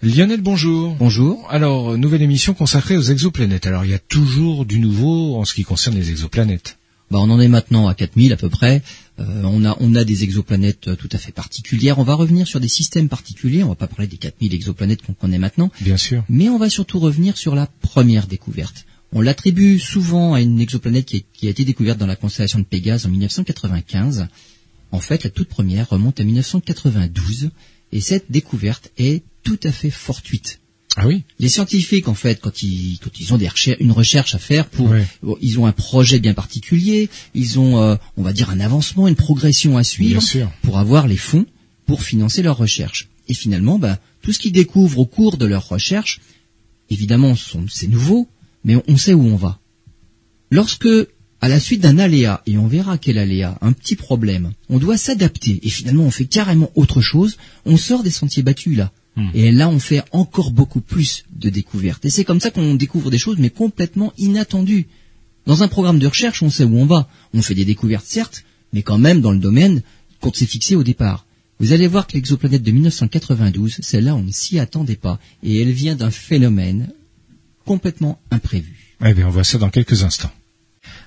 Lionel, bonjour. Bonjour. Alors, nouvelle émission consacrée aux exoplanètes. Alors, il y a toujours du nouveau en ce qui concerne les exoplanètes. Bah, on en est maintenant à 4000 à peu près. Euh, on a on a des exoplanètes euh, tout à fait particulières. On va revenir sur des systèmes particuliers. On va pas parler des 4000 exoplanètes qu'on connaît maintenant. Bien sûr. Mais on va surtout revenir sur la première découverte. On l'attribue souvent à une exoplanète qui, qui, a été découverte dans la constellation de Pégase en 1995. En fait, la toute première remonte à 1992 et cette découverte est tout à fait fortuite. Ah oui. Les scientifiques, en fait, quand ils quand ils ont des une recherche à faire pour, ils ont un projet bien particulier, ils ont, euh, on va dire, un avancement, une progression à suivre pour avoir les fonds pour financer leur recherche. Et finalement, bah, tout ce qu'ils découvrent au cours de leur recherche, évidemment, c'est nouveau, mais on sait où on va. Lorsque à la suite d'un aléa, et on verra quel aléa, un petit problème, on doit s'adapter, et finalement on fait carrément autre chose, on sort des sentiers battus là. Hmm. Et là, on fait encore beaucoup plus de découvertes. Et c'est comme ça qu'on découvre des choses, mais complètement inattendues. Dans un programme de recherche, on sait où on va. On fait des découvertes, certes, mais quand même dans le domaine qu'on s'est fixé au départ. Vous allez voir que l'exoplanète de 1992, celle-là, on ne s'y attendait pas. Et elle vient d'un phénomène complètement imprévu. Eh bien, on voit ça dans quelques instants.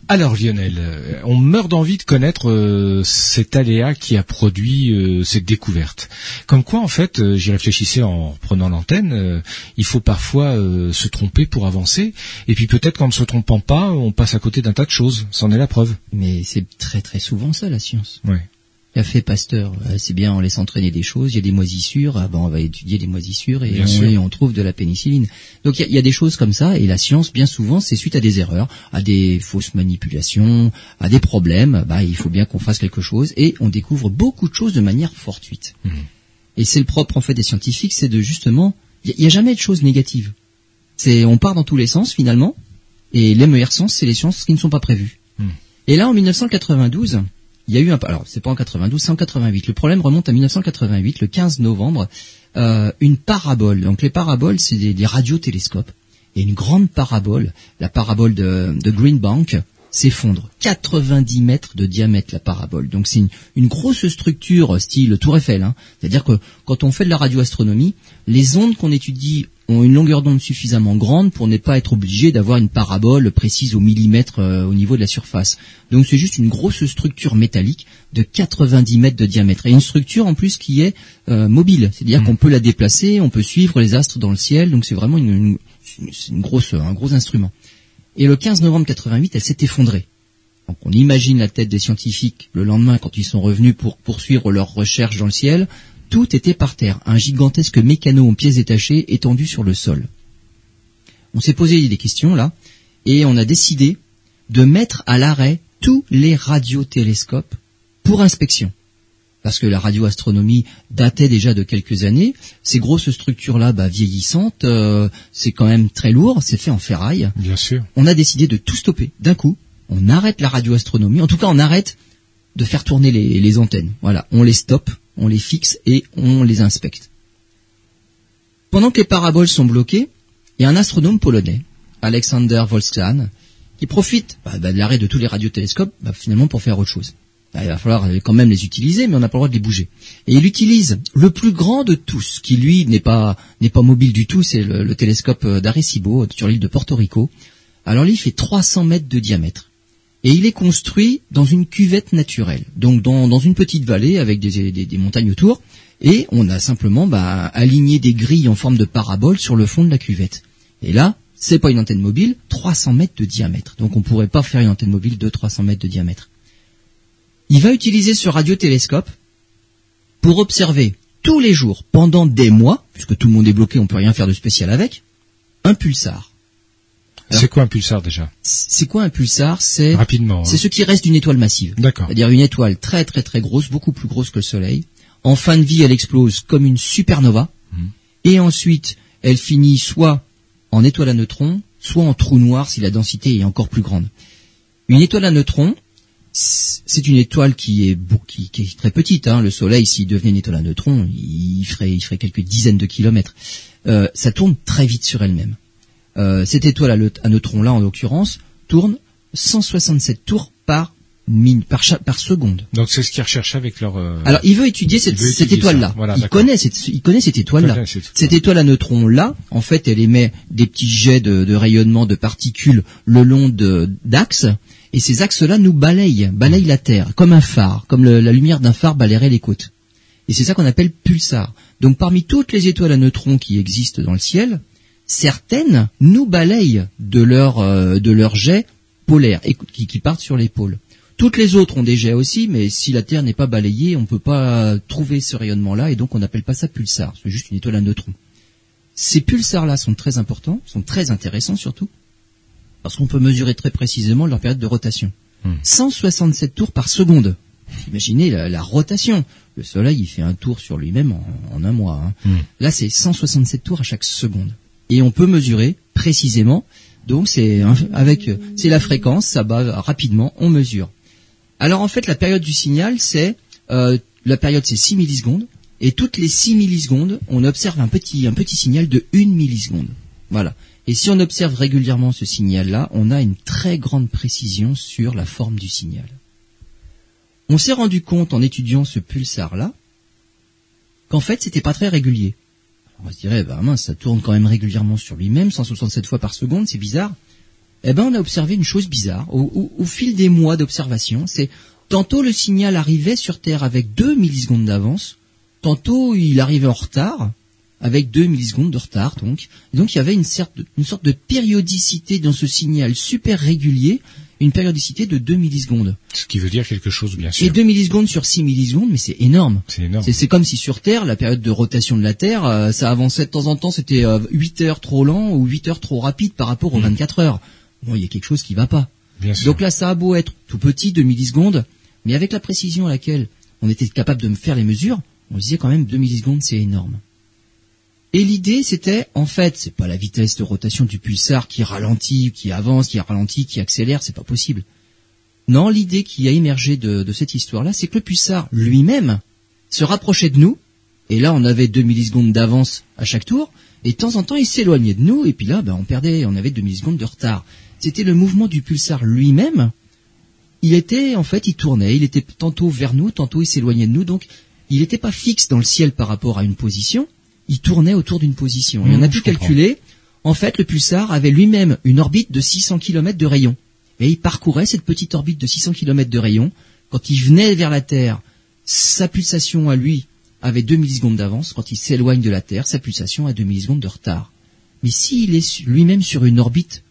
Alors Lionel, euh, on meurt d'envie de connaître euh, cet aléa qui a produit euh, cette découverte. Comme quoi, en fait, j'y réfléchissais en prenant l'antenne, il faut parfois se tromper pour avancer, et puis peut-être qu'en ne se trompant pas, on passe à côté d'un tas de choses. C'en est la preuve. Mais c'est très très souvent ça la science. Ouais a fait Pasteur. Euh, c'est bien, on laisse entraîner des choses. Il y a des moisissures. Ah ben, on va étudier des moisissures et on, trouve de la pénicilline. Donc il y, a, des choses comme ça. Et la science, bien souvent, c'est suite à des erreurs, à des fausses manipulations, à des problèmes. Bah, il faut bien qu'on fasse quelque chose. Et on découvre beaucoup de choses de manière fortuite. Mmh. Et c'est le propre en fait des scientifiques, c'est de justement, il n'y a, jamais de choses négatives. C'est, on part dans tous les sens finalement. Et les meilleurs sens, c'est les sciences qui ne sont pas prévues. Mmh. Et là, en 1992 il y a eu un, alors c'est pas en 92, c'est en 88. Le problème remonte à 1988, le 15 novembre, euh, une parabole. Donc les paraboles, c'est des, radiotélescopes. Et une grande parabole, la parabole de, de Green Bank, s'effondre. 90 mètres de diamètre la parabole. Donc c'est une, grosse structure style Tour Eiffel. Hein. C'est-à-dire que quand on fait de la radioastronomie, les ondes qu'on étudie ont une longueur d'onde suffisamment grande pour ne pas être obligé d'avoir une parabole précise au millimètre euh, au niveau de la surface. Donc c'est juste une grosse structure métallique de 90 mètres de diamètre. Et une structure en plus qui est euh, mobile. C'est-à-dire mmh. qu'on peut la déplacer, on peut suivre les astres dans le ciel. Donc c'est vraiment une, une grosse, un gros instrument. Et le 15 novembre 88, elle s'est effondrée. Donc on imagine la tête des scientifiques le lendemain quand ils sont revenus pour poursuivre leurs recherches dans le ciel. Tout était par terre, un gigantesque mécano en pièces détachées étendu sur le sol. On s'est posé des questions là, et on a décidé de mettre à l'arrêt tous les radiotélescopes pour inspection parce que la radioastronomie datait déjà de quelques années. Ces grosses structures-là, bah, vieillissantes, euh, c'est quand même très lourd, c'est fait en ferraille. Bien sûr. On a décidé de tout stopper d'un coup. On arrête la radioastronomie. En tout cas, on arrête de faire tourner les, antennes. Voilà, on les stoppe, on les fixe et on les inspecte. Pendant que les paraboles sont bloquées, il y a un astronome polonais, Alexander Volskan, qui profite bah, bah, de l'arrêt de tous les radiotélescopes bah, finalement pour faire autre chose. Bah, il va falloir quand même les utiliser, mais on n'a pas le droit de les bouger. Et il utilise le plus grand de tous, qui lui n'est pas n'est pas mobile du tout, c'est le, télescope d'Arecibo sur l'île de Porto Rico. Alors lui, il fait 300 mètres de diamètre. Et il est construit dans une cuvette naturelle, donc dans, une petite vallée avec des, montagnes autour. Et on a simplement bah, aligné des grilles en forme de parabole sur le fond de la cuvette. Et là, c'est pas une antenne mobile, 300 mètres de diamètre. Donc on pourrait pas faire une antenne mobile de 300 mètres de diamètre. Il va utiliser ce radiotélescope pour observer tous les jours, pendant des mois, puisque tout le monde est bloqué, on peut rien faire de spécial avec, un pulsar. C'est quoi un pulsar déjà C'est quoi un pulsar? C'est rapidement. C'est hein. ce qui reste d'une étoile massive. D'accord. C'est-à-dire une étoile très très très grosse, beaucoup plus grosse que le Soleil. En fin de vie, elle explose comme une supernova, hmm. et ensuite elle finit soit en étoile à neutrons, soit en trou noir si la densité est encore plus grande. Une étoile à neutrons, c'est une étoile qui est, qui, qui est très petite. Hein. Le Soleil, s'il devenait une étoile à neutrons, il ferait, il ferait quelques dizaines de kilomètres. Euh, ça tourne très vite sur elle-même. Euh, cette étoile à, neutrons là, en l'occurrence, tourne 167 tours par par, par seconde. Donc c'est ce qu'ils recherchent avec leur. Euh, Alors il veut étudier cette, cette étoile-là. il connaît cette, il connaît cette étoile-là. Cette étoile à neutrons là, en fait, elle émet des petits jets de, de rayonnement de particules le long d'axes, et ces axes-là nous balayent, balayent la Terre comme un phare, comme la lumière d'un phare balayerait les côtes. Et c'est ça qu'on appelle pulsar. Donc parmi toutes les étoiles à neutrons qui existent dans le ciel, certaines nous balayent de leur euh, de leurs jets polaires qui, qui partent sur les pôles. Toutes les autres ont des jets aussi, mais si la Terre n'est pas balayée, on ne peut pas trouver ce rayonnement-là, et donc on n'appelle pas ça pulsar. C'est juste une étoile à neutrons. Ces pulsars-là sont très importants, sont très intéressants surtout, parce qu'on peut mesurer très précisément leur période de rotation. 167 hmm. tours par seconde. Imaginez la, rotation. Le Soleil, il fait un tour sur lui-même en, un mois. Hein. Hmm. Là, c'est 167 tours à chaque seconde. Et on peut mesurer précisément. Donc, c'est avec, c'est la fréquence, ça bat rapidement, on mesure. Alors en fait, la période du signal, c'est euh, la période, c'est 6 millisecondes, et toutes les 6 millisecondes, on observe un petit un petit signal de 1 milliseconde. Voilà. Et si on observe régulièrement ce signal-là, on a une très grande précision sur la forme du signal. On s'est rendu compte en étudiant ce pulsar-là qu'en fait, c'était pas très régulier. On se dirait, bah mince, ça tourne quand même régulièrement sur lui-même, 167 fois par seconde, c'est bizarre eh ben on a observé une chose bizarre. Au, fil des mois d'observation, c'est tantôt le signal arrivait sur Terre avec 2 millisecondes d'avance, tantôt il arrivait en retard, avec 2 millisecondes de retard donc. donc il y avait une, sorte de, une sorte de périodicité dans ce signal super régulier, une périodicité de 2 millisecondes. Ce qui veut dire quelque chose bien sûr. Et 2 millisecondes sur 6 millisecondes, mais c'est énorme. C'est énorme. C'est comme si sur Terre, la période de rotation de la Terre, euh, ça avançait de temps en temps, c'était 8 euh, heures trop lent ou 8 heures trop rapide par rapport aux 24 hmm. heures bon, il y a quelque chose qui va pas. Donc là, ça a beau être tout petit, 2 millisecondes, mais avec la précision à laquelle on était capable de faire les mesures, on disait quand même 2 millisecondes, c'est énorme. Et l'idée, c'était, en fait, c'est pas la vitesse de rotation du pulsar qui ralentit, qui avance, qui ralentit, qui accélère, c'est pas possible. Non, l'idée qui a émergé de, cette histoire-là, c'est que le pulsar lui-même se rapprochait de nous, et là, on avait 2 millisecondes d'avance à chaque tour, et de temps en temps, il s'éloignait de nous, et puis là, ben, on perdait, on avait 2 millisecondes de retard c'était le mouvement du pulsar lui-même. Il était, en fait, il tournait, il était tantôt vers nous, tantôt il s'éloignait de nous, donc il n'était pas fixe dans le ciel par rapport à une position, il tournait autour d'une position. et on a mmh, pu calculer, en fait, le pulsar avait lui-même une orbite de 600 km de rayon. Et il parcourait cette petite orbite de 600 km de rayon. Quand il venait vers la Terre, sa pulsation à lui avait 2 millisecondes d'avance. Quand il s'éloigne de la Terre, sa pulsation a 2 millisecondes de retard. Mais s'il est lui-même sur une orbite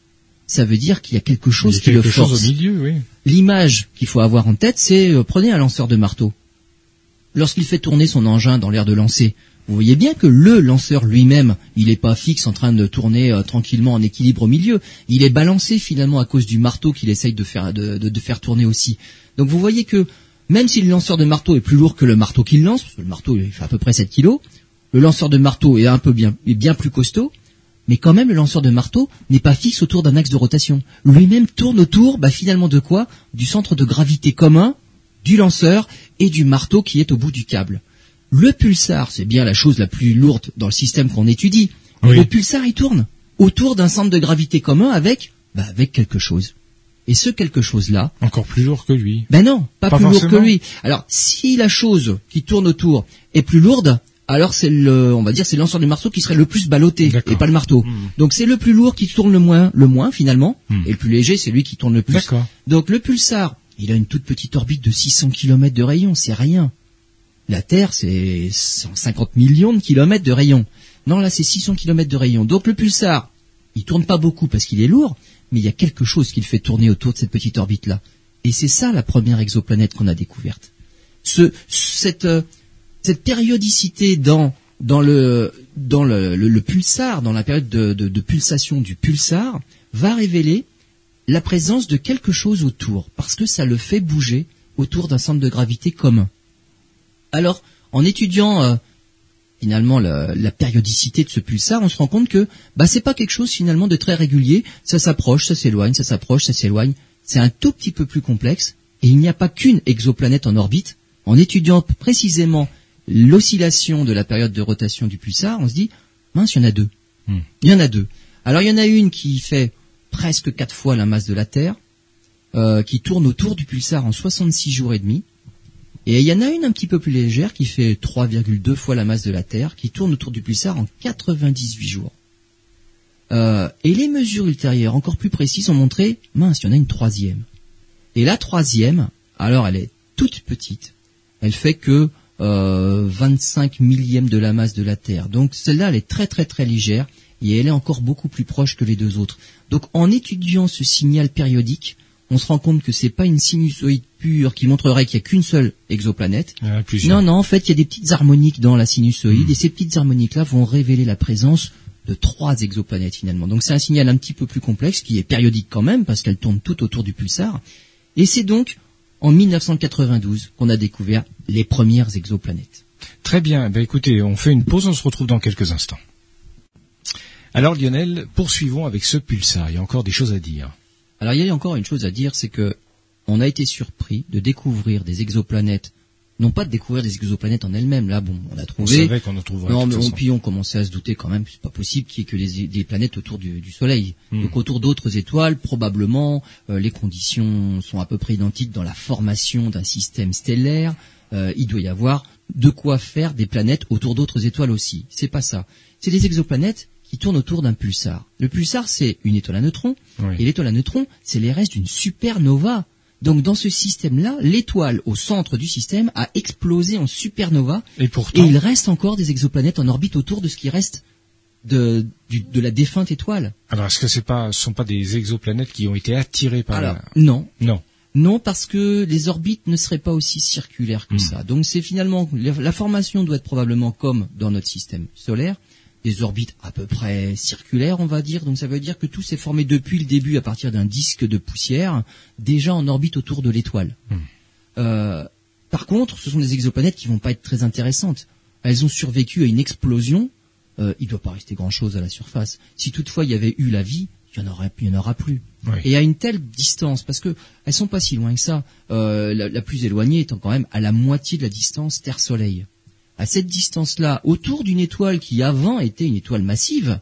ça veut dire qu'il y a quelque chose qui le force. L'image qu'il faut avoir en tête, c'est euh, prenez un lanceur de marteau. Lorsqu'il fait tourner son engin dans l'air de lancer, vous voyez bien que le lanceur lui-même, il n'est pas fixe en train de tourner euh, tranquillement en équilibre au milieu. Il est balancé finalement à cause du marteau qu'il essaye de faire, tourner aussi. Donc vous voyez que même si le lanceur de marteau est plus lourd que le marteau qu'il lance, parce que le marteau fait à peu près 7 kilos, le lanceur de marteau est un peu bien, est bien plus costaud, mais quand même le lanceur de marteau n'est pas fixe autour d'un axe de rotation. Lui-même tourne autour, bah, finalement de quoi? Du centre de gravité commun du lanceur et du marteau qui est au bout du câble. Le pulsar, c'est bien la chose la plus lourde dans le système qu'on étudie. Le pulsar, il tourne autour d'un centre de gravité commun avec, bah, avec quelque chose. Et ce quelque chose-là. Encore plus lourd que lui. Ben non, pas, plus lourd que lui. Alors, si la chose qui tourne autour est plus lourde, alors c'est le, on va dire, c'est le lanceur du marteau qui serait le plus ballotté et pas le marteau. Hmm. Donc c'est le plus lourd qui tourne le moins, le moins finalement, hmm. et le plus léger c'est lui qui tourne le plus. Donc le pulsar, il a une toute petite orbite de 600 km de rayon, c'est rien. La Terre c'est 150 millions de kilomètres de rayon. Non là c'est 600 km de rayon. Donc le pulsar, il tourne pas beaucoup parce qu'il est lourd, mais il y a quelque chose qui le fait tourner autour de cette petite orbite là. Et c'est ça la première exoplanète qu'on a découverte. Euh, cette périodicité dans le pulsar, dans la période de, de, de, pulsation du pulsar, va révéler la présence de quelque chose autour, parce que ça le fait bouger autour d'un centre de gravité commun. Alors, en étudiant euh, finalement la, la, périodicité de ce pulsar, on se rend compte que bah c'est pas quelque chose finalement de très régulier. Ça s'approche, ça s'éloigne, ça s'approche, ça s'éloigne. C'est un tout petit peu plus complexe, et il n'y a pas qu'une exoplanète en orbite. En étudiant précisément l'oscillation de la période de rotation du pulsar, on se dit, mince, il y en a deux. Hmm. Il y en a deux. Alors il y en a une qui fait presque quatre fois la masse de la Terre, euh, qui tourne autour du pulsar en 66 jours et demi. Et il y en a une un petit peu plus légère qui fait 3,2 fois la masse de la Terre, qui tourne autour du pulsar en 98 jours. Euh, et les mesures ultérieures, encore plus précises, ont montré, mince, il y en a une troisième. Et la troisième, alors elle est toute petite, elle fait que euh, 25 millièmes de la masse de la Terre. Donc celle-là, elle est très très très légère et elle est encore beaucoup plus proche que les deux autres. Donc en étudiant ce signal périodique, on se rend compte que c'est pas une sinusoïde pure qui montrerait qu'il y a qu'une seule exoplanète. non, non, en fait, il y a des petites harmoniques dans la sinusoïde hmm. et ces petites harmoniques-là vont révéler la présence de trois exoplanètes finalement. Donc c'est un signal un petit peu plus complexe qui est périodique quand même parce qu'elle tourne tout autour du pulsar. Et c'est donc en 1992 qu'on a découvert les premières exoplanètes. Très bien. Ben écoutez, on fait une pause, on se retrouve dans quelques instants. Alors Lionel, poursuivons avec ce pulsar. Il y a encore des choses à dire. Alors il y a encore une chose à dire, c'est que on a été surpris de découvrir des exoplanètes, non pas de découvrir des exoplanètes en elles-mêmes. Là, bon, on a trouvé. On savait qu'on en trouverait. Non, mais on, puis on commençait à se douter quand même, c'est pas possible qu'il y ait que des planètes autour du, Soleil. Hmm. Donc autour d'autres étoiles, probablement, euh, les conditions sont à peu près identiques dans la formation d'un système stellaire. Euh, il doit y avoir de quoi faire des planètes autour d'autres étoiles aussi. C'est pas ça. C'est des exoplanètes qui tourne autour d'un pulsar. Le pulsar, c'est une étoile à neutrons, et l'étoile à neutrons, c'est les restes d'une supernova. Donc dans ce système-là, l'étoile au centre du système a explosé en supernova, et, pourtant... et il reste encore des exoplanètes en orbite autour de ce qui reste de, de la défunte étoile. Alors est-ce que ce pas, sont pas des exoplanètes qui ont été attirées par Alors, Non. Non. Non, parce que les orbites ne seraient pas aussi circulaires que hmm. ça. Donc c'est finalement la formation doit être probablement comme dans notre système solaire, des orbites à peu près circulaires, on va dire. Donc ça veut dire que tout s'est formé depuis le début à partir d'un disque de poussière déjà en orbite autour de l'étoile. Hmm. Euh, par contre, ce sont des exoplanètes qui vont pas être très intéressantes. Elles ont survécu à une explosion. Euh, il ne doit pas rester grand-chose à la surface. Si toutefois il y avait eu la vie, il y en aurait, il y en aura plus. Et à une telle distance, parce que elles sont pas si loin que ça. Euh, la, la, plus éloignée étant quand même à la moitié de la distance Terre-Soleil à cette distance-là, autour d'une étoile qui avant était une étoile massive,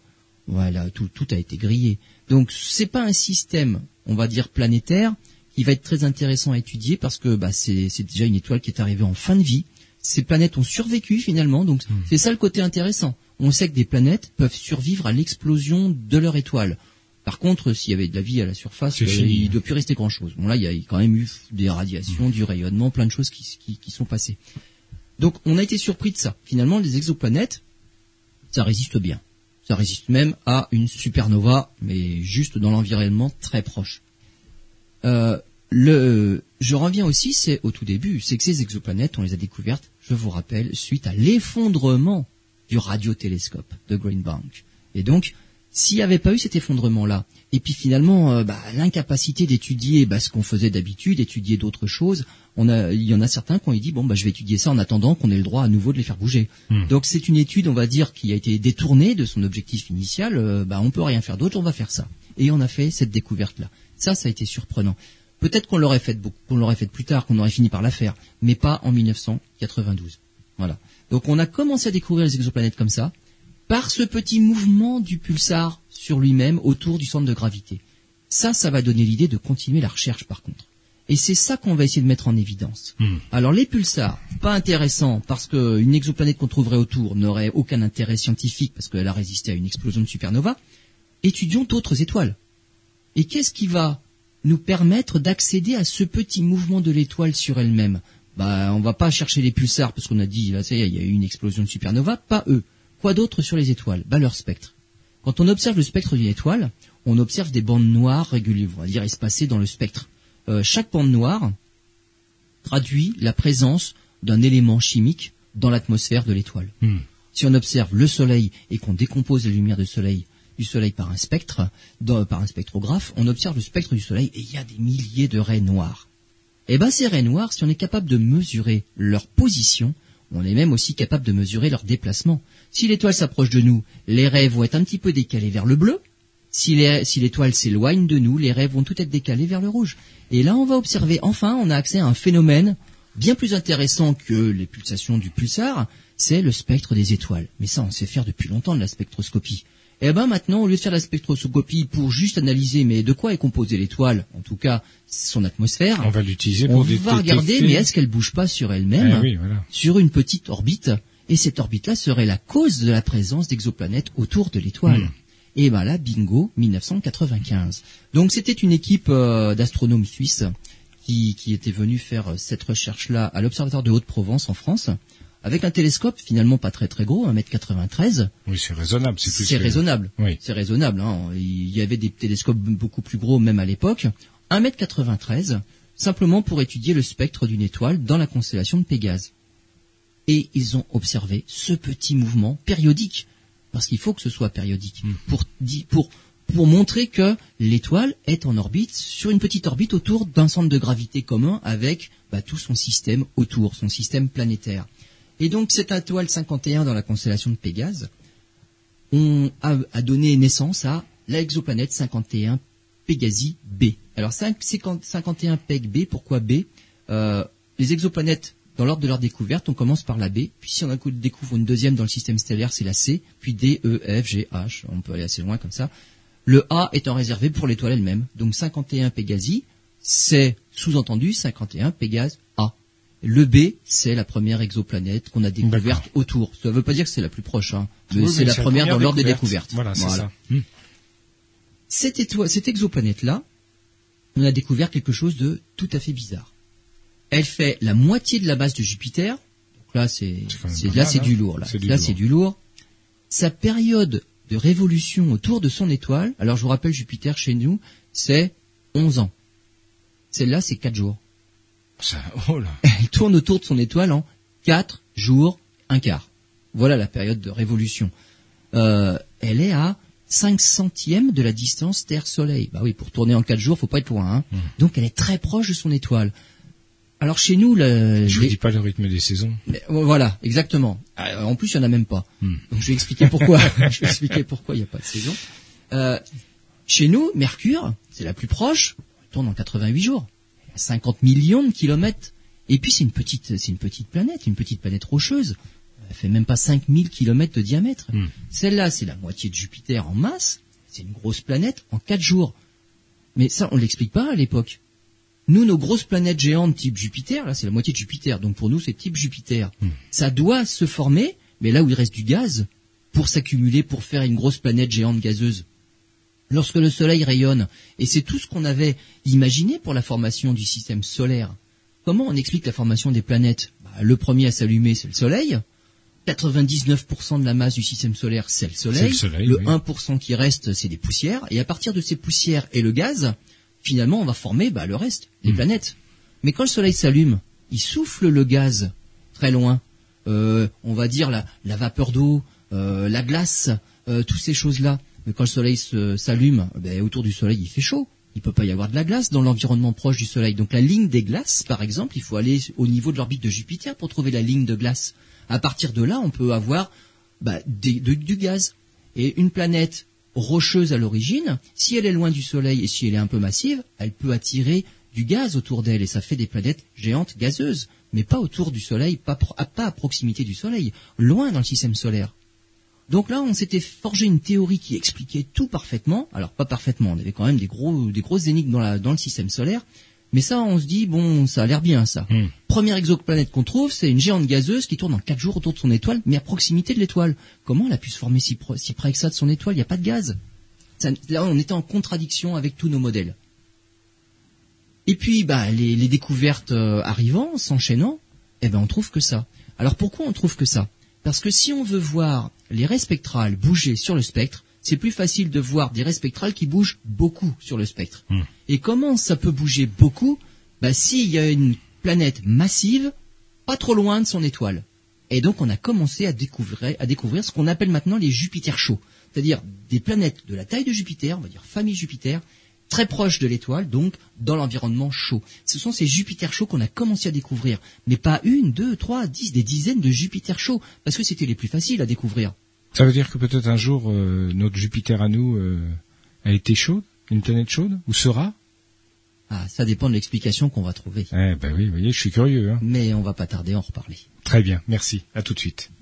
voilà, tout, tout a été grillé. Donc c'est pas un système, on va dire planétaire, qui va être très intéressant à étudier parce que bah, c'est déjà une étoile qui est arrivée en fin de vie. Ces planètes ont survécu finalement, donc hmm. c'est ça le côté intéressant. On sait que des planètes peuvent survivre à l'explosion de leur étoile. Par contre, s'il y avait de la vie à la surface, euh, il ne doit plus rester grand-chose. Bon là, il y a quand même eu des radiations, du rayonnement, plein de choses qui, qui sont passées. Donc on a été surpris de ça. Finalement, les exoplanètes, ça résiste bien. Ça résiste même à une supernova, mais juste dans l'environnement très proche. Euh, je reviens aussi, c'est au tout début, c'est que ces exoplanètes, on les a découvertes, je vous rappelle, suite à l'effondrement du radiotélescope de Green Bank. Et donc, s'il n'y avait pas eu cet effondrement-là, et puis finalement euh, bah, l'incapacité d'étudier bah, ce qu'on faisait d'habitude, d'étudier d'autres choses, on a, il y en a certains qui ont dit bon bah je vais étudier ça en attendant qu'on ait le droit à nouveau de les faire bouger. Hmm. Donc c'est une étude, on va dire, qui a été détournée de son objectif initial. Euh, bah on peut rien faire d'autre, on va faire ça. Et on a fait cette découverte-là. Ça, ça a été surprenant. Peut-être qu'on l'aurait fait beaucoup, qu'on l'aurait fait plus tard, qu'on aurait fini par la faire, mais pas en 1992. Voilà. Donc on a commencé à découvrir les exoplanètes comme ça par ce petit mouvement du pulsar sur lui-même autour du centre de gravité. Ça, ça va donner l'idée de continuer la recherche par contre. Et c'est ça qu'on va essayer de mettre en évidence. Hmm. Alors les pulsars, pas intéressants parce qu'une exoplanète qu'on trouverait autour n'aurait aucun intérêt scientifique parce qu'elle a résisté à une explosion de supernova. Étudions d'autres étoiles. Et qu'est-ce qui va nous permettre d'accéder à ce petit mouvement de l'étoile sur elle-même? Bah, on va pas chercher les pulsars parce qu'on a dit là, ça y est, il y a eu une explosion de supernova, pas eux. Quoi d'autre sur les étoiles? Bah leur spectre. Quand on observe le spectre d'une étoile, on observe des bandes noires régulières, on va dire espacées dans le spectre. Euh, chaque bande noire traduit la présence d'un élément chimique dans l'atmosphère de l'étoile. Hmm. Si on observe le Soleil et qu'on décompose la lumière du Soleil, du Soleil par un spectre, par un spectrographe, on observe le spectre du Soleil et il y a des milliers de raies noires. Et eh ben ces raies noires, si on est capable de mesurer leur position, on est même aussi capable de mesurer leur déplacement. Si l'étoile s'approche de nous, les raies vont être un petit peu décalées vers le bleu. Si l'étoile s'éloigne de nous, les raies vont toutes être décalées vers le rouge. Et là, on va observer, enfin, on a accès à un phénomène bien plus intéressant que les pulsations du pulsar, c'est le spectre des étoiles. Mais ça, on sait faire depuis longtemps de la spectroscopie. Et eh ben maintenant, au lieu de faire la spectroscopie pour juste analyser, mais de quoi est composée l'étoile, en tout cas son atmosphère, on va l'utiliser pour on va regarder, mais est-ce qu'elle bouge pas sur elle-même, eh sur une petite orbite, et cette orbite-là serait la cause de la présence d'exoplanètes autour de l'étoile. Hmm. Et ben là, bingo, 1995. Donc c'était une équipe euh, d'astronomes suisses qui, qui était venue faire cette recherche-là à l'Observatoire de Haute-Provence en France avec un télescope finalement pas très très gros, 1m93. Oui, c'est raisonnable. C'est, c'est raisonnable. Oui. C'est raisonnable. Hein. Il y avait des télescopes beaucoup plus gros même à l'époque. 1m93, simplement pour étudier le spectre d'une étoile dans la constellation de Pégase. Et ils ont observé ce petit mouvement périodique, parce qu'il faut que ce soit périodique, hmm. pour, pour, pour montrer que l'étoile est en orbite, sur une petite orbite autour d'un centre de gravité commun avec bah, tout son système autour, son système planétaire. Et donc cette étoile 51 dans la constellation de Pégase on a, donné naissance à l'exoplanète 51 Pégasi B. Alors 51 Pég B, pourquoi B? Euh, Les exoplanètes, dans l'ordre de leur découverte, on commence par la B, puis si on découvre une deuxième dans le système stellaire, c'est la C, puis D, E, F, G, H, on peut aller assez loin comme ça. Le A étant réservé pour l'étoile elle-même. Donc 51 Pégasi, c'est sous-entendu 51 Pégase le B, c'est la première exoplanète qu'on a découverte autour. Ça ne veut pas dire que c'est la plus proche, hein, mais c'est la, première dans l'ordre des découvertes. Voilà, c'est ça. Hmm. Cette, étoile, cette exoplanète-là, on a découvert quelque chose de tout à fait bizarre. Elle fait la moitié de la base de Jupiter. Donc là, c'est, là, c'est du lourd. Là, là c'est du lourd. Sa période de révolution autour de son étoile, alors je vous rappelle, Jupiter chez nous, c'est 11 ans. Celle-là, c'est 4 jours. Oh Elle tourne autour de son étoile en 4 jours, un quart. Voilà la période de révolution. Euh, elle est à 5 centièmes de la distance Terre-Soleil. Bah oui, pour tourner en 4 jours, faut pas être loin. Hein. Hmm. Donc elle est très proche de son étoile. Alors chez nous, le, je ne dis pas le rythme des saisons. voilà, exactement. Euh, en plus, il y en a même pas. Hmm. Donc je vais expliquer pourquoi. je vais expliquer pourquoi il n'y a pas de saison. Euh, chez nous, Mercure, c'est la plus proche, tourne en 88 jours. 50 millions de kilomètres. Et puis c'est une petite, c'est une petite planète, une petite planète rocheuse. Elle fait même pas 5000 kilomètres de diamètre. Hmm. Celle-là, c'est la moitié de Jupiter en masse. C'est une grosse planète en 4 jours. Mais ça, on l'explique pas à l'époque. Nous, nos grosses planètes géantes type Jupiter, là, c'est la moitié de Jupiter. Donc pour nous, c'est type Jupiter. Hmm. Ça doit se former, mais là où il reste du gaz, pour s'accumuler, pour faire une grosse planète géante gazeuse lorsque le Soleil rayonne, et c'est tout ce qu'on avait imaginé pour la formation du système solaire. Comment on explique la formation des planètes? Bah, Le premier à s'allumer, c'est le Soleil. 99% de la masse du système solaire, c'est le Soleil. Le, 1% qui reste, c'est des poussières. Et à partir de ces poussières et le gaz, finalement, on va former bah, le reste, les hmm. planètes. Mais quand le Soleil s'allume, il souffle le gaz très loin. Euh, on va dire la, vapeur d'eau, euh, la glace, euh, toutes ces choses-là. Mais quand le soleil s'allume, ben, autour du soleil, il fait chaud. Il peut pas y avoir de la glace dans l'environnement proche du soleil. Donc la ligne des glaces, par exemple, il faut aller au niveau de l'orbite de Jupiter pour trouver la ligne de glace. À partir de là, on peut avoir bah, du gaz. Et une planète rocheuse à l'origine, si elle est loin du soleil et si elle est un peu massive, elle peut attirer du gaz autour d'elle et ça fait des planètes géantes gazeuses, mais pas autour du soleil, pas à proximité du soleil, loin dans le système solaire. Donc là, on s'était forgé une théorie qui expliquait tout parfaitement. Alors pas parfaitement, on avait quand même des gros, des grosses énigmes dans, dans le système solaire. Mais ça, on se dit, bon, ça a l'air bien, ça. Hmm. Première exoplanète qu'on trouve, c'est une géante gazeuse qui tourne en quatre jours autour de son étoile, mais à proximité de l'étoile. Comment elle a pu se former si, près que ça de son étoile? Il n'y a pas de gaz. là, on était en contradiction avec tous nos modèles. Et puis, bah, les, découvertes euh, arrivant, s'enchaînant, eh ben, on trouve que ça. Alors pourquoi on trouve que ça? Parce que si on veut voir les raies spectrales bouger sur le spectre, c'est plus facile de voir des raies spectrales qui bougent beaucoup sur le spectre. Hmm. Et comment ça peut bouger beaucoup? Bah, S'il y a une planète massive, pas trop loin de son étoile. Et donc on a commencé à découvrir, à découvrir ce qu'on appelle maintenant les Jupiter chauds, c'est-à-dire des planètes de la taille de Jupiter, on va dire famille Jupiter, très proches de l'étoile, donc dans l'environnement chaud. Ce sont ces Jupiter chauds qu'on a commencé à découvrir, mais pas une, deux, trois, dix, des dizaines de Jupiter chauds, parce que c'était les plus faciles à découvrir. Ça veut dire que peut-être un jour euh, notre Jupiter à nous euh, a été chaud, une planète chaude, ou sera? Ah, ça dépend de l'explication qu'on va trouver. Eh ben oui, vous voyez, je suis curieux. Hein. Mais on va pas tarder à en reparler. Très bien, merci. À tout de suite.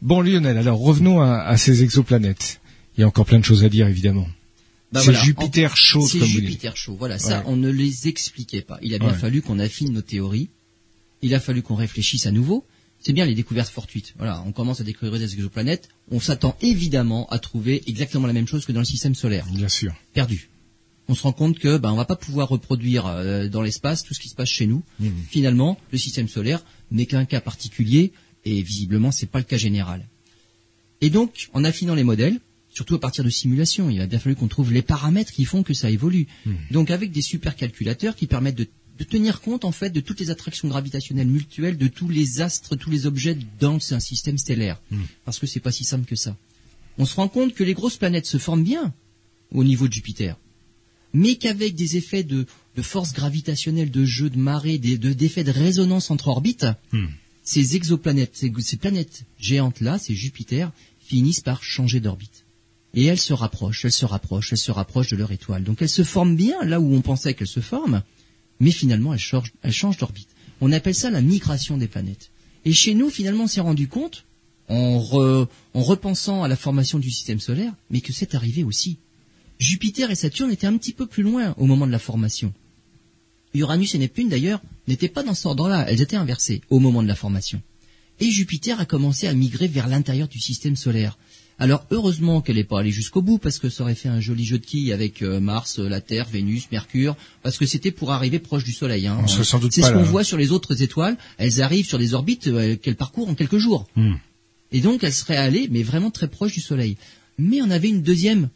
Bon Lionel, alors revenons à, ces exoplanètes. Il y a encore plein de choses à dire évidemment. Bah c'est Jupiter chaud, C'est Jupiter chaud. Voilà, ça, on ne les expliquait pas. Il a bien fallu qu'on affine nos théories. Il a fallu qu'on réfléchisse à nouveau. C'est bien les découvertes fortuites. Voilà, on commence à découvrir des exoplanètes. On s'attend évidemment à trouver exactement la même chose que dans le système solaire. Bien sûr. Perdu. On se rend compte que ben on va pas pouvoir reproduire euh, dans l'espace tout ce qui se passe chez nous. Mmh. Finalement, le système solaire n'est qu'un cas particulier et visiblement c'est pas le cas général. Et donc, en affinant les modèles, surtout à partir de simulations, il a bien fallu qu'on trouve les paramètres qui font que ça évolue. Mmh. Donc, avec des supercalculateurs qui permettent de, tenir compte en fait de toutes les attractions gravitationnelles mutuelles, de tous les astres, tous les objets dans un système stellaire, mmh. parce que c'est pas si simple que ça. On se rend compte que les grosses planètes se forment bien au niveau de Jupiter, mais qu'avec des effets de, force gravitationnelle, de jeu de marée, d'effets de, résonance entre orbites, mmh ces exoplanètes, ces, planètes géantes-là, ces Jupiter, finissent par changer d'orbite. Et elles se rapprochent, elles se rapprochent, elles se rapprochent de leur étoile. Donc elles se forment bien là où on pensait qu'elles se forment, mais finalement elles changent, elles changent d'orbite. On appelle ça la migration des planètes. Et chez nous, finalement, on s'est rendu compte, en, en repensant à la formation du système solaire, mais que c'est arrivé aussi. Jupiter et Saturne étaient un petit peu plus loin au moment de la formation. Uranus et Neptune, d'ailleurs, n'étaient pas dans cet ordre-là, elles étaient inversées au moment de la formation. Et Jupiter a commencé à migrer vers l'intérieur du système solaire. Alors heureusement qu'elle n'est pas allée jusqu'au bout parce que ça aurait fait un joli jeu de quilles avec euh, Mars, la Terre, Vénus, Mercure, parce que c'était pour arriver proche du Soleil. Hein. C'est ce qu'on voit sur les autres étoiles. Elles arrivent sur des orbites euh, qu'elles parcourent en quelques jours. Hmm. Et donc elles seraient allées, mais vraiment très proches du Soleil. Mais on avait une deuxième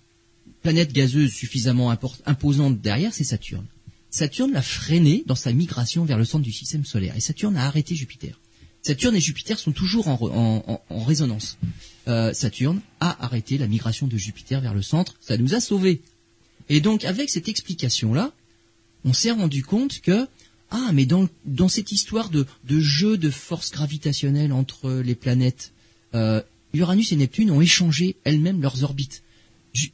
planète gazeuse suffisamment imposante derrière, c'est Saturne. Saturne l'a freiné dans sa migration vers le centre du système solaire. Et Saturne a arrêté Jupiter. Saturne et Jupiter sont toujours en, résonance. Euh, Saturne a arrêté la migration de Jupiter vers le centre. Ça nous a sauvés. Et donc, avec cette explication-là, on s'est rendu compte que, ah, mais dans, cette histoire de, jeu de force gravitationnelle entre les planètes, euh, Uranus et Neptune ont échangé elles-mêmes leurs orbites.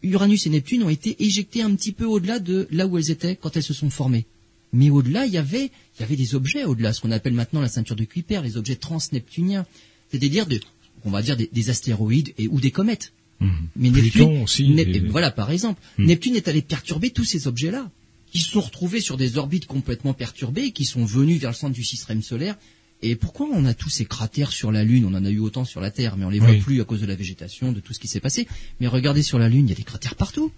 Uranus et Neptune ont été éjectés un petit peu au-delà de là où elles étaient quand elles se sont formées. Mais au-delà, il y avait, il y avait des objets au-delà, ce qu'on appelle maintenant la ceinture de Kuiper, les objets transneptuniens, c'est-à-dire on va dire des, astéroïdes et ou des comètes. Mmh. Mais Neptune, aussi, voilà par exemple, mmh. Neptune est allé perturber tous ces objets-là, qui se sont retrouvés sur des orbites complètement perturbées, qui sont venus vers le centre du système solaire et pourquoi on a tous ces cratères sur la Lune? On en a eu autant sur la Terre, mais on les voit plus à cause de la végétation, de tout ce qui s'est passé. Mais regardez sur la Lune, il y a des cratères partout.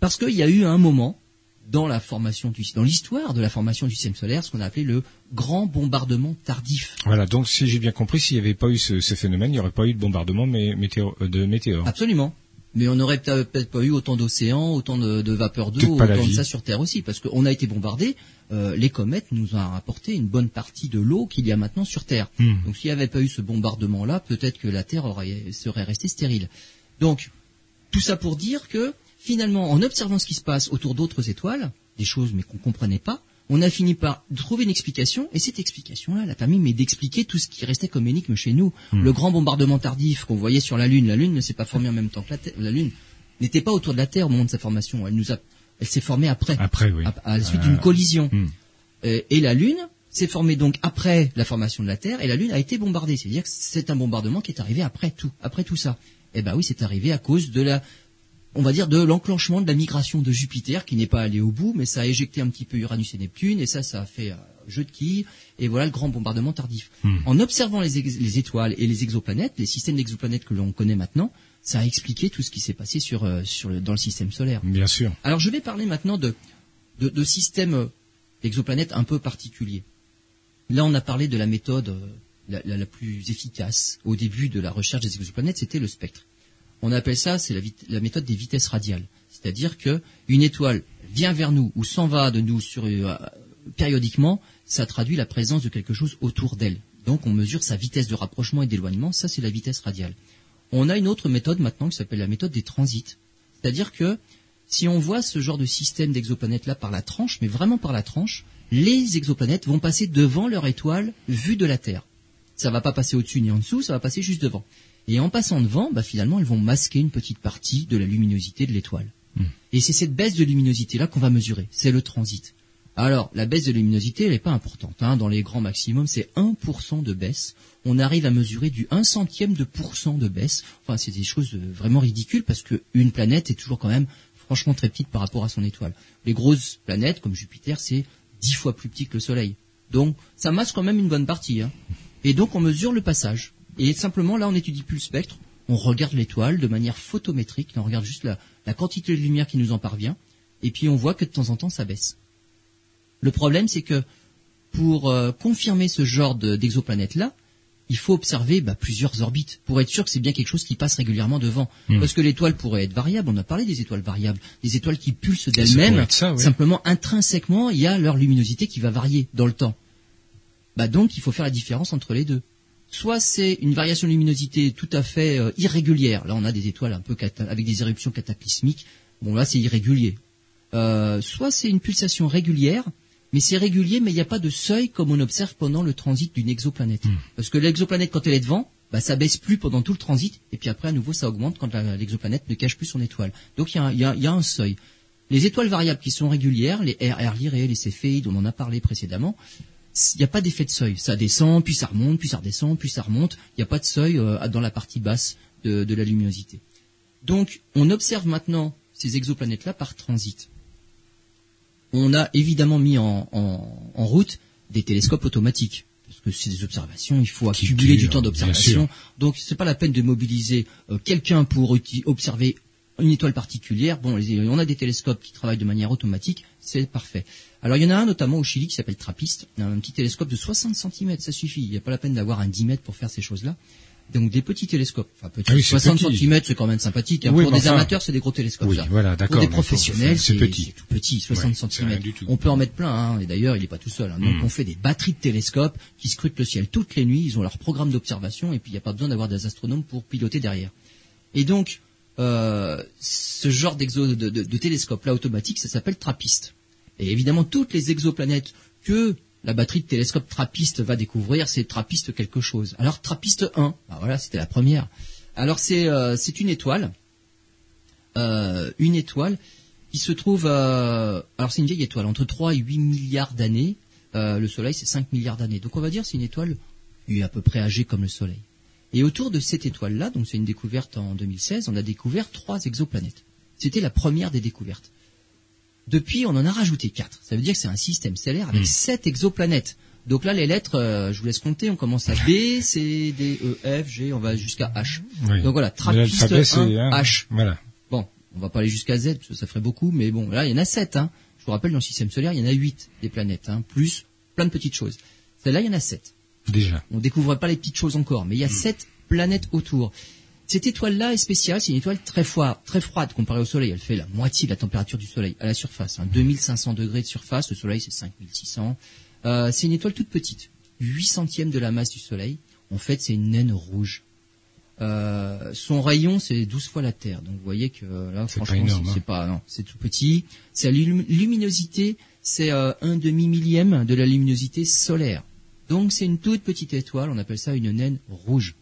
Parce qu'il y a eu un moment dans la formation du, dans l'histoire de la formation du système solaire, ce qu'on a appelé le grand bombardement tardif. Voilà. Donc, si j'ai bien compris, s'il n'y avait pas eu ce, phénomène, il n'y aurait pas eu de bombardement euh, de météores. Absolument. Mais on n'aurait peut-être pas eu autant d'océans, autant de, de vapeur d'eau, autant de ça sur Terre aussi, parce qu'on a été bombardé. Euh, les comètes nous ont apporté une bonne partie de l'eau qu'il y a maintenant sur Terre. Hmm. Donc s'il n'y avait pas eu ce bombardement-là, peut-être que la Terre aurait, serait restée stérile. Donc tout ça pour dire que finalement, en observant ce qui se passe autour d'autres étoiles, des choses mais qu'on comprenait pas, on a fini par trouver une explication, et cette explication-là, elle a permis mais d'expliquer tout ce qui restait comme énigme chez nous. Hmm. Le grand bombardement tardif qu'on voyait sur la Lune, la Lune ne s'est pas formée en même temps que la Terre. La Lune n'était pas autour de la Terre au moment de sa formation. Elle nous a, elle s'est formée après. Après, oui. À, la suite d'une ah. collision. Hmm. Euh, et la Lune s'est formée donc après la formation de la Terre, et la Lune a été bombardée. C'est-à-dire que c'est un bombardement qui est arrivé après tout, après tout ça. Eh ben oui, c'est arrivé à cause de la on va dire, de l'enclenchement de la migration de Jupiter, qui n'est pas allé au bout, mais ça a éjecté un petit peu Uranus et Neptune, et ça, ça a fait un jeu de quilles, et voilà le grand bombardement tardif. Hmm. En observant les, étoiles et les exoplanètes, les systèmes d'exoplanètes que l'on connaît maintenant, ça a expliqué tout ce qui s'est passé sur, euh, dans le système solaire. Bien sûr. Alors je vais parler maintenant de, de, systèmes d'exoplanètes un peu particuliers. Là, on a parlé de la méthode euh, la plus efficace au début de la recherche des exoplanètes, c'était le spectre. On appelle ça, c'est la, méthode des vitesses radiales. C'est-à-dire que une étoile vient vers nous ou s'en va de nous sur, euh, périodiquement, ça traduit la présence de quelque chose autour d'elle. Donc on mesure sa vitesse de rapprochement et d'éloignement, ça c'est la vitesse radiale. On a une autre méthode maintenant qui s'appelle la méthode des transits. C'est-à-dire que si on voit ce genre de système d'exoplanètes là par la tranche, mais vraiment par la tranche, les exoplanètes vont passer devant leur étoile vue de la Terre. Ça ne va pas passer au-dessus ni en dessous, ça va passer juste devant. Et en passant devant, bah, finalement, elles vont masquer une petite partie de la luminosité de l'étoile. Hmm. Et c'est cette baisse de luminosité-là qu'on va mesurer. C'est le transit. Alors, la baisse de luminosité, elle n'est pas importante. Hein. Dans les grands maximums, c'est 1% de baisse. On arrive à mesurer du 1 centième de pourcent de baisse. Enfin, c'est des choses vraiment ridicules parce qu'une planète est toujours quand même franchement très petite par rapport à son étoile. Les grosses planètes, comme Jupiter, c'est 10 fois plus petit que le Soleil. Donc, ça masse quand même une bonne partie. Hein. Et donc, on mesure le passage. Et simplement, là, on n'étudie plus le spectre. On regarde l'étoile de manière photométrique. On regarde juste la, la quantité de lumière qui nous en parvient. Et puis, on voit que de temps en temps, ça baisse. Le problème, c'est que pour euh, confirmer ce genre d'exoplanète-là, il faut observer bah, plusieurs orbites pour être sûr que c'est bien quelque chose qui passe régulièrement devant. Hmm. Parce que l'étoile pourrait être variable. On a parlé des étoiles variables, des étoiles qui pulsent d'elles-mêmes. Simplement, intrinsèquement, il y a leur luminosité qui va varier dans le temps. Bah donc, il faut faire la différence entre les deux. Soit c'est une variation de luminosité tout à fait euh, irrégulière. Là, on a des étoiles un peu avec des éruptions cataclysmiques. Bon, là, c'est irrégulier. Euh, soit c'est une pulsation régulière mais c'est régulier, mais il n'y a pas de seuil comme on observe pendant le transit d'une exoplanète. Hmm. Parce que l'exoplanète, quand elle est devant, bah, ça baisse plus pendant tout le transit, et puis après, à nouveau, ça augmente quand l'exoplanète ne cache plus son étoile. Donc il y, a, un seuil. Les étoiles variables qui sont régulières, les RR Lyrae, les Céphéides, on en a parlé précédemment, il n'y a pas d'effet de seuil. Ça descend, puis ça remonte, puis ça redescend, puis ça remonte. Il n'y a pas de seuil euh, dans la partie basse de, de la luminosité. Donc, on observe maintenant ces exoplanètes-là par transit on a évidemment mis en, route des télescopes automatiques parce que c'est des observations, il faut accumuler du temps d'observation. Donc c'est pas la peine de mobiliser euh, quelqu'un pour observer une étoile particulière. Bon, on a des télescopes qui travaillent de manière automatique, c'est parfait. Alors il y en a un notamment au Chili qui s'appelle Trappist, un petit télescope de 60 cm, ça suffit. Il n'y a pas la peine d'avoir un 10 mètres pour faire ces choses-là donc des petits télescopes. Enfin, petits, 60 ah cm, c'est quand même sympathique. Hein. pour des amateurs, c'est des gros télescopes. Oui, voilà. Pour des professionnels, c'est petit. tout petit, 60 cm. On peut en mettre plein, hein. et d'ailleurs, il n'est pas tout seul. Hein. Donc, hmm. on fait des batteries de télescopes qui scrutent le ciel toutes les nuits. Ils ont leur programme d'observation, et puis il n'y a pas besoin d'avoir des astronomes pour piloter derrière. Et donc, ce genre d'exo de, télescope là automatique, ça s'appelle trappiste. Et évidemment, toutes les exoplanètes que la batterie de télescope Trappiste va découvrir, c'est Trappiste quelque chose. Alors Trappiste 1, bah voilà, c'était la première. Alors c'est euh, une étoile, euh, une étoile qui se trouve, euh, alors c'est une vieille étoile, entre 3 et 8 milliards d'années. le Soleil c'est 5 milliards d'années, donc on va dire c'est une étoile à peu près âgée comme le Soleil. Et autour de cette étoile-là, donc c'est une découverte en 2016, on a découvert trois exoplanètes. C'était la première des découvertes. Depuis, on en a rajouté quatre. Ça veut dire que c'est un système stellaire avec hmm. sept exoplanètes. Donc là, les lettres, euh, je vous laisse compter. On commence à B, C, D, E, F, G, on va jusqu'à H. Donc voilà, Trappiste 1, H. Voilà. Bon, on va pas aller jusqu'à Z, parce que ça ferait beaucoup, mais bon, là, il y en a sept. Hein. Je vous rappelle, dans le système solaire, il y en a huit des planètes, hein, plus plein de petites choses. Celle-là, il y en a sept. Déjà. On découvre pas les petites choses encore, mais il y a hmm. sept planètes autour. Cette étoile-là est spéciale, c'est une étoile très froide, très froide comparée au Soleil. Elle fait la moitié de la température du Soleil à la surface. Hein. 2500 degrés de surface, le Soleil c'est 5600. Euh, c'est une étoile toute petite, 8 centièmes de la masse du Soleil. En fait, c'est une naine rouge. Euh, son rayon, c'est 12 fois la Terre. Donc vous voyez que là, franchement, c'est hein. pas, non, c'est tout petit. Sa luminosité, c'est euh, un demi millième de la luminosité solaire. Donc c'est une toute petite étoile. On appelle ça une naine rouge.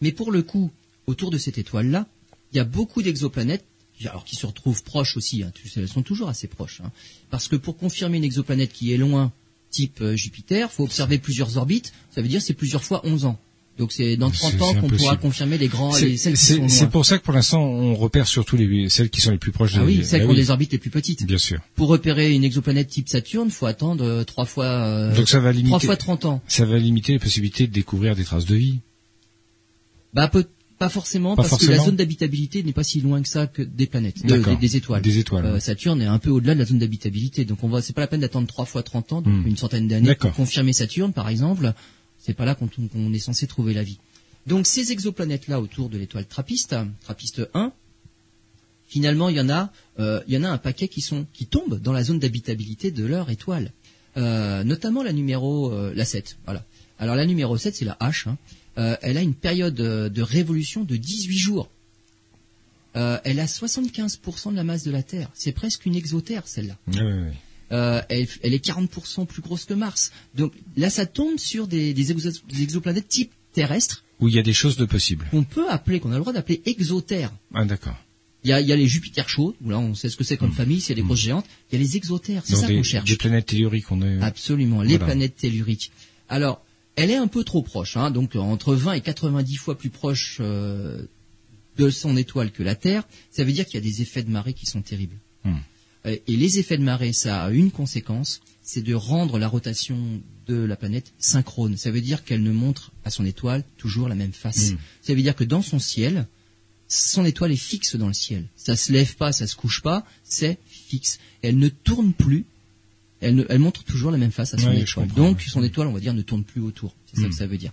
Mais pour le coup, autour de cette étoile-là, il y a beaucoup d'exoplanètes, alors qui se retrouvent proches aussi, hein, elles sont toujours assez proches, hein. parce que pour confirmer une exoplanète qui est loin, type euh, Jupiter, faut observer plusieurs orbites, ça veut dire c'est plusieurs fois 11 ans. Donc c'est dans 30 ans qu'on pourra confirmer les grands, les, celles qui sont C'est pour ça que pour l'instant on repère surtout les, celles qui sont les plus proches. Ah oui, celles ah qui ont des orbites les plus petites. Bien sûr. Pour repérer une exoplanète type Saturne, faut attendre euh, trois fois. Euh, Donc ça va limiter. Trois fois 30 ans. Ça va limiter les possibilités de découvrir des traces de vie. Bah pas forcément, parce que la zone d'habitabilité n'est pas si loin que ça que des planètes, des, étoiles. Des étoiles. Euh, Saturne est un peu au-delà de la zone d'habitabilité, donc on va, c'est pas la peine d'attendre trois fois 30 ans, donc hmm. une centaine d'années pour confirmer Saturne, par exemple. C'est pas là qu'on est censé trouver la vie. Donc ces exoplanètes-là autour de l'étoile Trappiste, Trappiste 1, finalement il y en a, euh, il y en a un paquet qui sont qui tombent dans la zone d'habitabilité de leur étoile, euh, notamment la numéro la 7. Voilà. Alors la numéro 7 c'est la H. Hein. Euh, elle a une période euh, de révolution de 18 jours. Euh, elle a 75% de la masse de la Terre. C'est presque une exotère, celle-là. Elle, est 40% plus grosse que Mars. Donc là, ça tombe sur des, exoplanètes type terrestre. Où il y a des choses de possibles. Qu'on peut appeler, qu'on a le droit d'appeler exotères. Ah, d'accord. Il y a, les Jupiter chauds, là on sait ce que c'est comme famille, c'est les grosses géantes. Il y a les exotères, c'est ça qu'on cherche. Les planètes telluriques, on est. Absolument, les planètes telluriques. Alors, elle est un peu trop proche, hein, donc entre 20 et 90 fois plus proche euh, de son étoile que la Terre. Ça veut dire qu'il y a des effets de marée qui sont terribles. Hmm. Et les effets de marée, ça a une conséquence, c'est de rendre la rotation de la planète synchrone. Ça veut dire qu'elle ne montre à son étoile toujours la même face. Hmm. Ça veut dire que dans son ciel, son étoile est fixe dans le ciel. Ça se lève pas, ça se couche pas, c'est fixe. Elle ne tourne plus. Elle, montre toujours la même face à son étoile. Donc son étoile, on va dire, ne tourne plus autour. C'est ça que hmm. ça veut dire.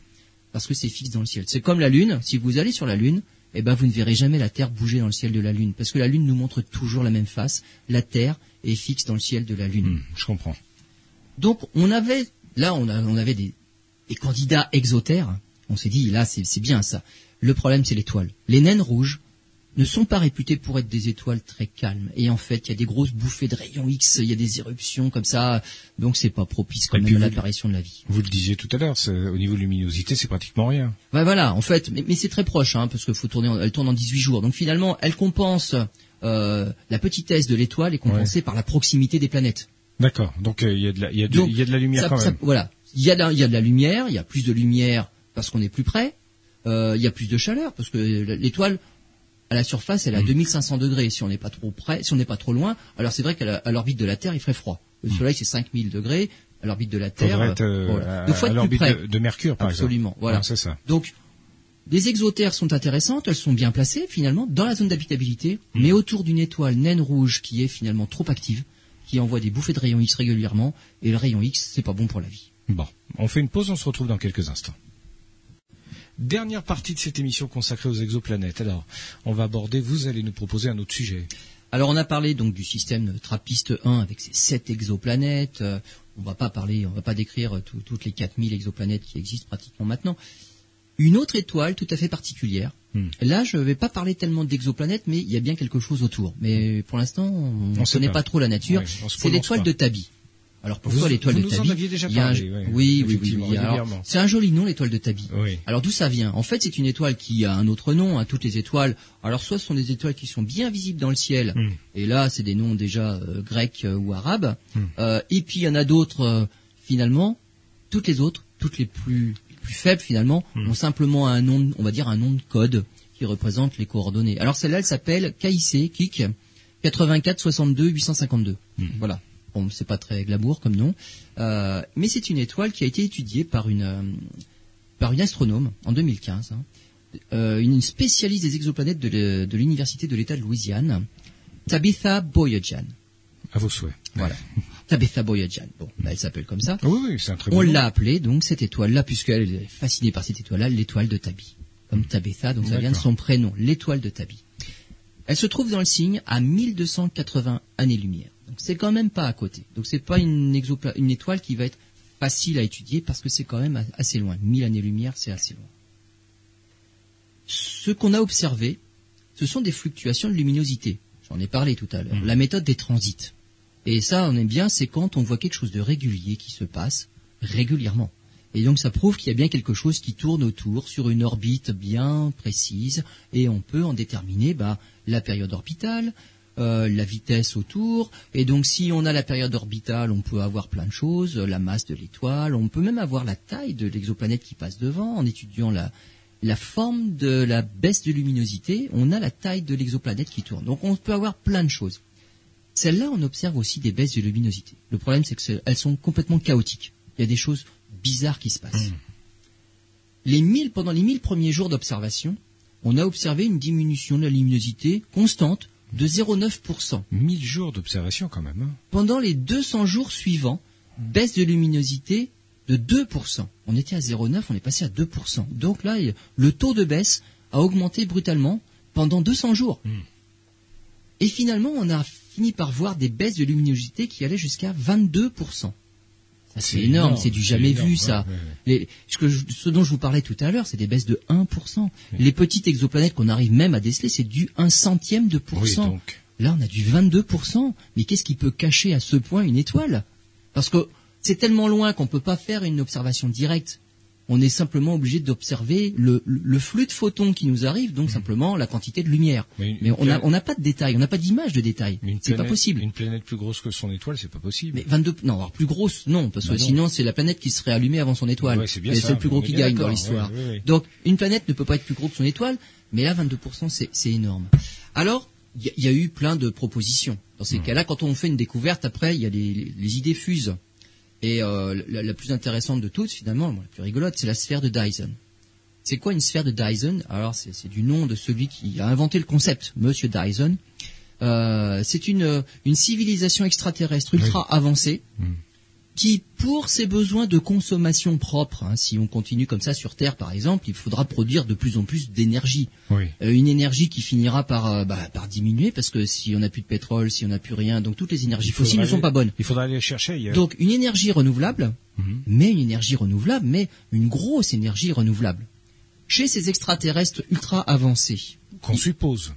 Parce que c'est fixe dans le ciel. C'est comme la Lune. Si vous allez sur la Lune, eh ben vous ne verrez jamais la Terre bouger dans le ciel de la Lune, parce que la Lune nous montre toujours la même face. La Terre est fixe dans le ciel de la Lune. Hmm, je comprends. Donc on avait là, on, avait des, des candidats exotères. On s'est dit là, c'est bien ça. Le problème, c'est l'étoile. Les naines rouges ne sont pas réputées pour être des étoiles très calmes. Et en fait, il y a des grosses bouffées de rayons X, il y a des éruptions comme ça, donc c'est pas propice quand même à l'apparition de la vie. Vous le disiez tout à l'heure, au niveau de luminosité, c'est pratiquement rien. Ben voilà, en fait, mais, c'est très proche, hein, parce que faut tourner, elle tourne en 18 jours. Donc finalement, elle compense euh, la petitesse de l'étoile est compensée par la proximité des planètes. D'accord. Donc euh, il y a de la, il y a de, la lumière quand même. voilà, il y a il y a de la lumière, il y a plus de lumière parce qu'on est plus près euh, il y a plus de chaleur parce que l'étoile à la surface elle est à 2500 mm. degrés. Si on n'est pas trop près, si on n'est pas trop loin, alors c'est vrai qu'à l'orbite de la Terre il ferait froid. Le mm. Soleil c'est 5000 degrés, à l'orbite de la Terre, être, euh, deux fois à l'orbite de, de, Mercure par Absolument, voilà. c'est ça. Donc les exotères sont intéressantes, elles sont bien placées finalement dans la zone d'habitabilité, mm. mais autour d'une étoile naine rouge qui est finalement trop active, qui envoie des bouffées de rayons X régulièrement, et le rayon X c'est pas bon pour la vie. Bon, on fait une pause, on se retrouve dans quelques instants. Dernière partie de cette émission consacrée aux exoplanètes. Alors, on va aborder, vous allez nous proposer un autre sujet. Alors, on a parlé donc du système Trappiste 1 avec ses sept exoplanètes. Euh, on va pas parler, on va pas décrire toutes les 4000 exoplanètes qui existent pratiquement maintenant. Une autre étoile tout à fait particulière. Hmm. Là, je ne vais pas parler tellement d'exoplanètes, mais il y a bien quelque chose autour. Mais pour l'instant, on ne connaît pas. trop la nature. c'est l'étoile de Tabi. Alors pourquoi l'étoile de Tabi Oui, oui, oui. C'est un joli nom, l'étoile de Tabi. Alors d'où ça vient? En fait, c'est une étoile qui a un autre nom. à hein, toutes les étoiles. Alors soit ce sont des étoiles qui sont bien visibles dans le ciel, hmm. et là c'est des noms déjà euh, grecs euh, ou arabes. Hmm. Euh, et puis il y en a d'autres finalement. Toutes les autres, toutes les plus plus faibles finalement, hmm. ont simplement un nom, on va dire un nom de code qui représente les coordonnées. Alors celle-là, elle s'appelle KIC, KIC 84 62 852. Voilà. Bon, c'est pas très glamour comme nom, euh, mais c'est une étoile qui a été étudiée par une euh, par une astronome en 2015, hein. euh, une spécialiste des exoplanètes de l'université de l'État de Louisiane, Tabitha Boyajian. À vos souhaits. Voilà. Tabitha Boyajian. Bon, bah, elle s'appelle comme ça. oui, oui, c'est un très On l'a appelée donc cette étoile-là, puisqu'elle est fascinée par cette étoile-là, l'étoile de Tabi. Comme Tabitha, donc ça vient de son prénom, l'étoile de Tabi. Elle se trouve dans le signe à 1280 années-lumière c'est quand même pas à côté. Donc c'est pas une, une étoile qui va être facile à étudier parce que c'est quand même assez loin. 1000 années-lumière, c'est assez loin. Ce qu'on a observé, ce sont des fluctuations de luminosité. J'en ai parlé tout à l'heure. Mmh. La méthode des transits. Et ça, on aime bien, c'est quand on voit quelque chose de régulier qui se passe régulièrement. Et donc ça prouve qu'il y a bien quelque chose qui tourne autour sur une orbite bien précise et on peut en déterminer bah, la période orbitale, euh, la vitesse autour. Et donc si on a la période orbitale, on peut avoir plein de choses, la masse de l'étoile, on peut même avoir la taille de l'exoplanète qui passe devant en étudiant la, la forme de la baisse de luminosité, on a la taille de l'exoplanète qui tourne. Donc on peut avoir plein de choses. Celles-là, on observe aussi des baisses de luminosité. Le problème, c'est qu'elles sont complètement chaotiques. Il y a des choses bizarres qui se passent. Hmm. Les mille, pendant les mille premiers jours d'observation, on a observé une diminution de la luminosité constante de 0,9%. 1000 jours d'observation quand même. Hein. Pendant les 200 jours suivants, baisse de luminosité de 2%. On était à 0,9, on est passé à 2%. Donc là, le taux de baisse a augmenté brutalement pendant 200 jours. Hmm. Et finalement, on a fini par voir des baisses de luminosité qui allaient jusqu'à 22% c'est énorme, c'est du jamais vu ça. ce, dont je vous parlais tout à l'heure, c'est des baisses de 1%. Les petites exoplanètes qu'on arrive même à déceler, c'est du 1 centième de pourcent. Là, on a du 22%. Mais qu'est-ce qui peut cacher à ce point une étoile? Parce que c'est tellement loin qu'on ne peut pas faire une observation directe. On est simplement obligé d'observer le, flux de photons qui nous arrive, donc mmh. simplement la quantité de lumière. Mais, on n'a pas de détails, on n'a pas d'image de détails. C'est pas possible. Une planète plus grosse que son étoile, c'est pas possible. Mais 22, non, alors plus grosse, non, parce que bah sinon c'est la planète qui serait allumée avant son étoile. c'est le plus gros qui gagne dans l'histoire. donc une planète ne peut pas être plus grosse que son étoile, mais là 22%, c'est énorme. Alors, il y, a eu plein de propositions. Dans ces mmh. cas-là, quand on fait une découverte, après, il y a les idées fusent. Et euh, la, plus intéressante de toutes, finalement, la plus rigolote, c'est la sphère de Dyson. C'est quoi une sphère de Dyson? Alors, c'est du nom de celui qui a inventé le concept, Monsieur Dyson. Euh, c'est une, une civilisation extraterrestre ultra avancée. Mmh qui, pour ses besoins de consommation propre, hein, si on continue comme ça sur Terre par exemple, il faudra produire de plus en plus d'énergie. Euh, une énergie qui finira par, euh, bah, par diminuer parce que si on n'a plus de pétrole, si on n'a plus rien, donc toutes les énergies fossiles ne sont pas bonnes. Il faudra aller chercher ailleurs. Donc une énergie renouvelable, mhm. mais une énergie renouvelable, mais une grosse énergie renouvelable. Chez ces extraterrestres ultra avancés. Qu'on suppose.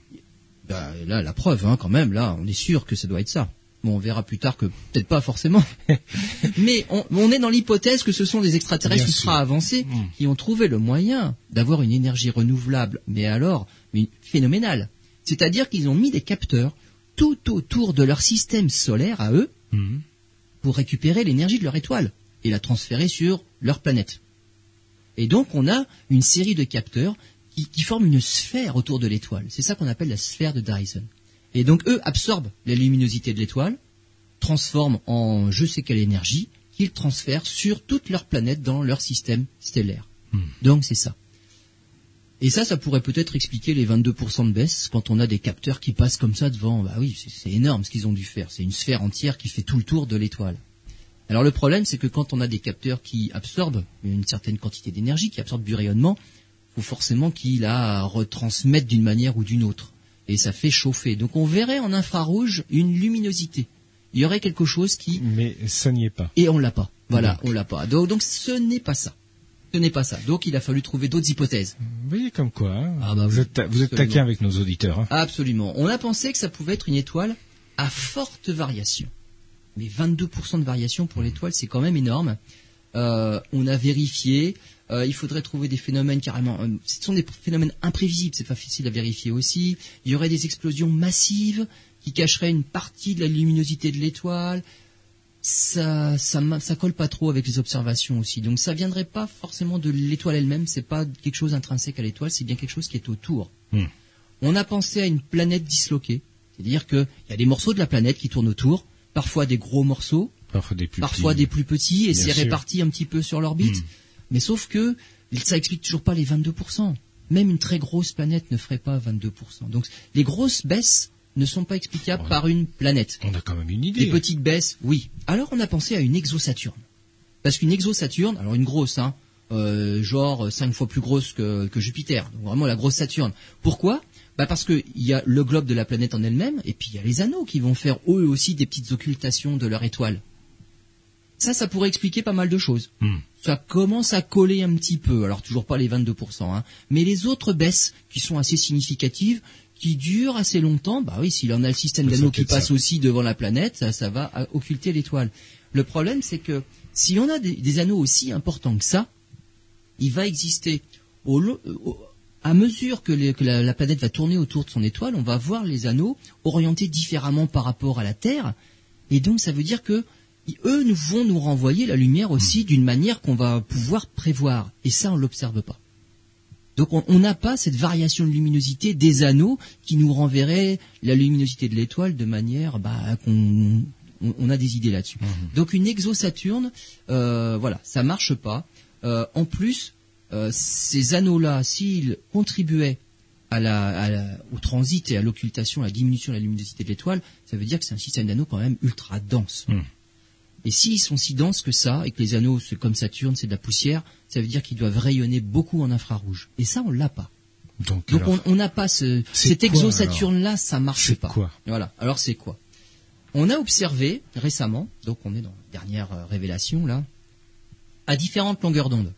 Bah, là, la preuve, hein, quand même, là, on est sûr que ça doit être ça. Bon, on verra plus tard que peut-être pas forcément. Mais on, est dans l'hypothèse que ce sont des extraterrestres ultra avancés mm. qui ont trouvé le moyen d'avoir une énergie renouvelable, mais alors phénoménale. C'est-à-dire qu'ils ont mis des capteurs tout autour de leur système solaire à eux mm. pour récupérer l'énergie de leur étoile et la transférer sur leur planète. Et donc on a une série de capteurs qui, qui forment une sphère autour de l'étoile. C'est ça qu'on appelle la sphère de Dyson. Et donc eux absorbent la luminosité de l'étoile, transforment en je sais quelle énergie, qu'ils transfèrent sur toute leur planète dans leur système stellaire. Hmm. Donc c'est ça. Et ça, ça pourrait peut-être expliquer les 22% de baisse quand on a des capteurs qui passent comme ça devant. Bah oui, c'est énorme ce qu'ils ont dû faire. C'est une sphère entière qui fait tout le tour de l'étoile. Alors le problème, c'est que quand on a des capteurs qui absorbent une certaine quantité d'énergie, qui absorbent du rayonnement, il faut forcément qu'ils la retransmettent d'une manière ou d'une autre et ça fait chauffer. Donc on verrait en infrarouge une luminosité. Il y aurait quelque chose qui. Mais ça n'y est pas. Et on l'a pas. Voilà, on l'a pas. Donc, ce n'est pas ça. Ce n'est pas ça. Donc il a fallu trouver d'autres hypothèses. Vous voyez comme quoi. Hein. Ah bah vous, êtes, vous êtes taquin avec nos auditeurs. Hein. Absolument. On a pensé que ça pouvait être une étoile à forte variation. Mais 22% de variation pour l'étoile, c'est quand même énorme. Euh, on a vérifié. Euh, il faudrait trouver des phénomènes carrément. Euh, ce sont des phénomènes imprévisibles, c'est pas facile à vérifier aussi. Il y aurait des explosions massives qui cacheraient une partie de la luminosité de l'étoile. Ça, ça, ça colle pas trop avec les observations aussi. Donc ça viendrait pas forcément de l'étoile elle-même. C'est pas quelque chose intrinsèque à l'étoile. C'est bien quelque chose qui est autour. Hmm. On a pensé à une planète disloquée, c'est-à-dire qu'il y a des morceaux de la planète qui tournent autour, parfois des gros morceaux, parfois des plus, parfois Des plus petits, et c'est réparti un petit peu sur l'orbite. Hmm. Mais sauf que ça explique toujours pas les 22%. Même une très grosse planète ne ferait pas 22%. Donc les grosses baisses ne sont pas explicables par une planète. On a quand même une idée. Les petites baisses, oui. Alors on a pensé à une exosaturne. Parce qu'une exosaturne, alors une grosse, hein, euh, genre cinq fois plus grosse que, Jupiter, donc vraiment la grosse Saturne. Pourquoi? Bah parce qu'il y a le globe de la planète en elle-même, et puis il y a les anneaux qui vont faire eux aussi des petites occultations de leur étoile. Ça, ça pourrait expliquer pas mal de choses. Hmm. Ça commence à coller un petit peu, alors toujours pas les 22%, hein, mais les autres baisses qui sont assez significatives, qui durent assez longtemps, bah oui, s'il en a le système d'anneaux qui passe aussi devant la planète, ça, va occulter l'étoile. Le problème, c'est que si on a des, anneaux aussi importants que ça, il va exister. À mesure que, la, la, planète va tourner autour de son étoile, on va voir les anneaux orientés différemment par rapport à la Terre, et donc ça veut dire que eux nous vont nous renvoyer la lumière aussi hmm. d'une manière qu'on va pouvoir prévoir. Et ça, on l'observe pas. Donc on n'a pas cette variation de luminosité des anneaux qui nous renverrait la luminosité de l'étoile de manière bah, qu'on on, a des idées là-dessus. Hmm. Donc une exosaturne, euh, voilà, ça marche pas. Euh, en plus, euh, ces anneaux-là, s'ils contribuaient à la, au transit et à l'occultation, à la diminution de la luminosité de l'étoile, ça veut dire que c'est un système d'anneaux quand même ultra dense. Hmm. Et s'ils sont si denses que ça, et que les anneaux, c'est comme Saturne, c'est de la poussière, ça veut dire qu'ils doivent rayonner beaucoup en infrarouge. Et ça, on l'a pas. Donc, on n'a pas ce, cet exosaturne-là, ça marche pas. Quoi voilà. Alors c'est quoi? On a observé récemment, donc on est dans la dernière euh, révélation là, à différentes longueurs d'onde.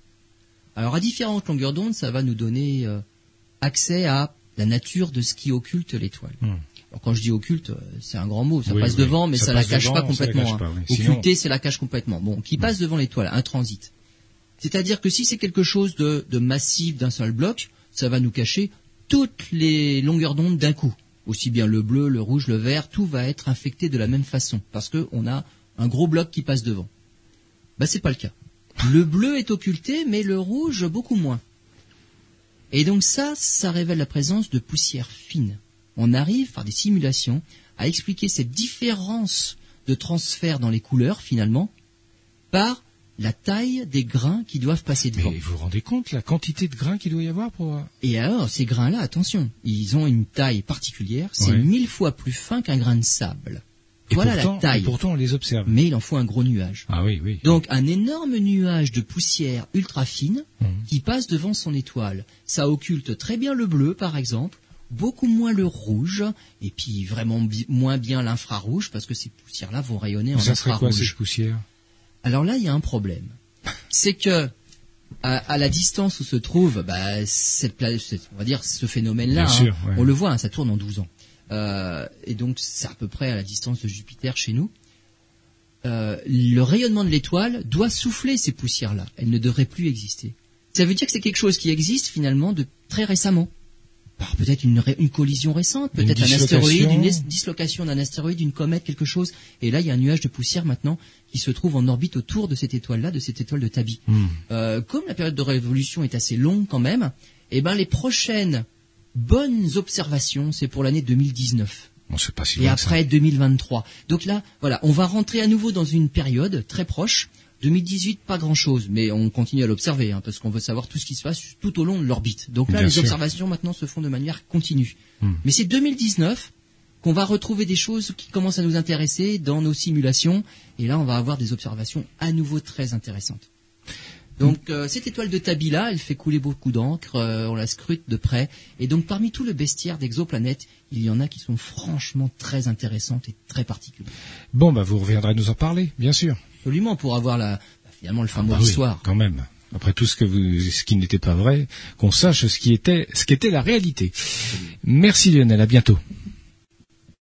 Alors à différentes longueurs d'onde, ça va nous donner euh, accès à la nature de ce qui occulte l'étoile. Quand je dis occulte, euh, c'est un grand mot, ça passe devant, mais ça, la cache pas complètement. Hein. Occulter, c'est la cache complètement. Bon, qui passe devant l'étoile, un transit. C'est-à-dire que si c'est quelque chose de, de massif d'un seul bloc, ça va nous cacher toutes les longueurs d'onde d'un coup. Aussi bien le bleu, le rouge, le vert, tout va être infecté de la même façon parce qu'on a un gros bloc qui passe devant. Bah c'est pas le cas. Le bleu est occulté, mais le rouge beaucoup moins. Et donc ça, ça révèle la présence de poussière fine. On arrive par des simulations à expliquer cette différence de transfert dans les couleurs finalement par la taille des grains qui doivent passer devant. Mais vous vous rendez compte la quantité de grains qu'il doit y avoir pour... Et alors, ces grains-là, attention, ils ont une taille particulière, c'est mille fois plus fin qu'un grain de sable. voilà la taille. Et pourtant, on les observe. Mais il en faut un gros nuage. Ah oui, oui. Donc, un énorme nuage de poussière ultra fine mmh. qui passe devant son étoile. Ça occulte très bien le bleu, par exemple, beaucoup moins le rouge, et puis vraiment moins bien l'infrarouge, parce que ces poussières-là vont rayonner en infrarouge. Ça serait quoi, ces poussières? Alors là, il y a un problème. C'est que à, la distance où se trouve bah, cette planète, on va dire ce phénomène-là, hein, on le voit, hein, ça tourne en 12 ans. Euh, et donc c'est à peu près à la distance de Jupiter chez nous. Euh, le rayonnement de l'étoile doit souffler ces poussières-là. Elles ne devraient plus exister. Ça veut dire que c'est quelque chose qui existe finalement de très récemment peut-être une, une, collision récente, peut-être un astéroïde, une dislocation d'un astéroïde, une comète, quelque chose. Et là, il y a un nuage de poussière maintenant qui se trouve en orbite autour de cette étoile-là, de cette étoile de Tabi. Hmm. Euh, comme la période de révolution est assez longue quand même, eh ben les prochaines bonnes observations, c'est pour l'année 2019. On sait pas si et après 2023. Donc là, voilà, on va rentrer à nouveau dans une période très proche 2018, pas grand-chose, mais on continue à l'observer, hein, parce qu'on veut savoir tout ce qui se passe tout au long de l'orbite. Donc là, les observations maintenant se font de manière continue. Hmm. Mais c'est 2019 qu'on va retrouver des choses qui commencent à nous intéresser dans nos simulations, et là, on va avoir des observations à nouveau très intéressantes. Donc euh, cette étoile de Tabila, elle fait couler beaucoup d'encre, euh, on la scrute de près, et donc parmi tout le bestiaire d'exoplanètes, il y en a qui sont franchement très intéressantes et très particulières. Bon, bah vous reviendrez nous en parler, bien sûr absolument pour avoir la, finalement le fin mot ah bah quand même. Après tout ce que vous, ce qui n'était pas vrai, qu'on sache ce qui était, ce qu'était la réalité. Merci Lionel, à bientôt.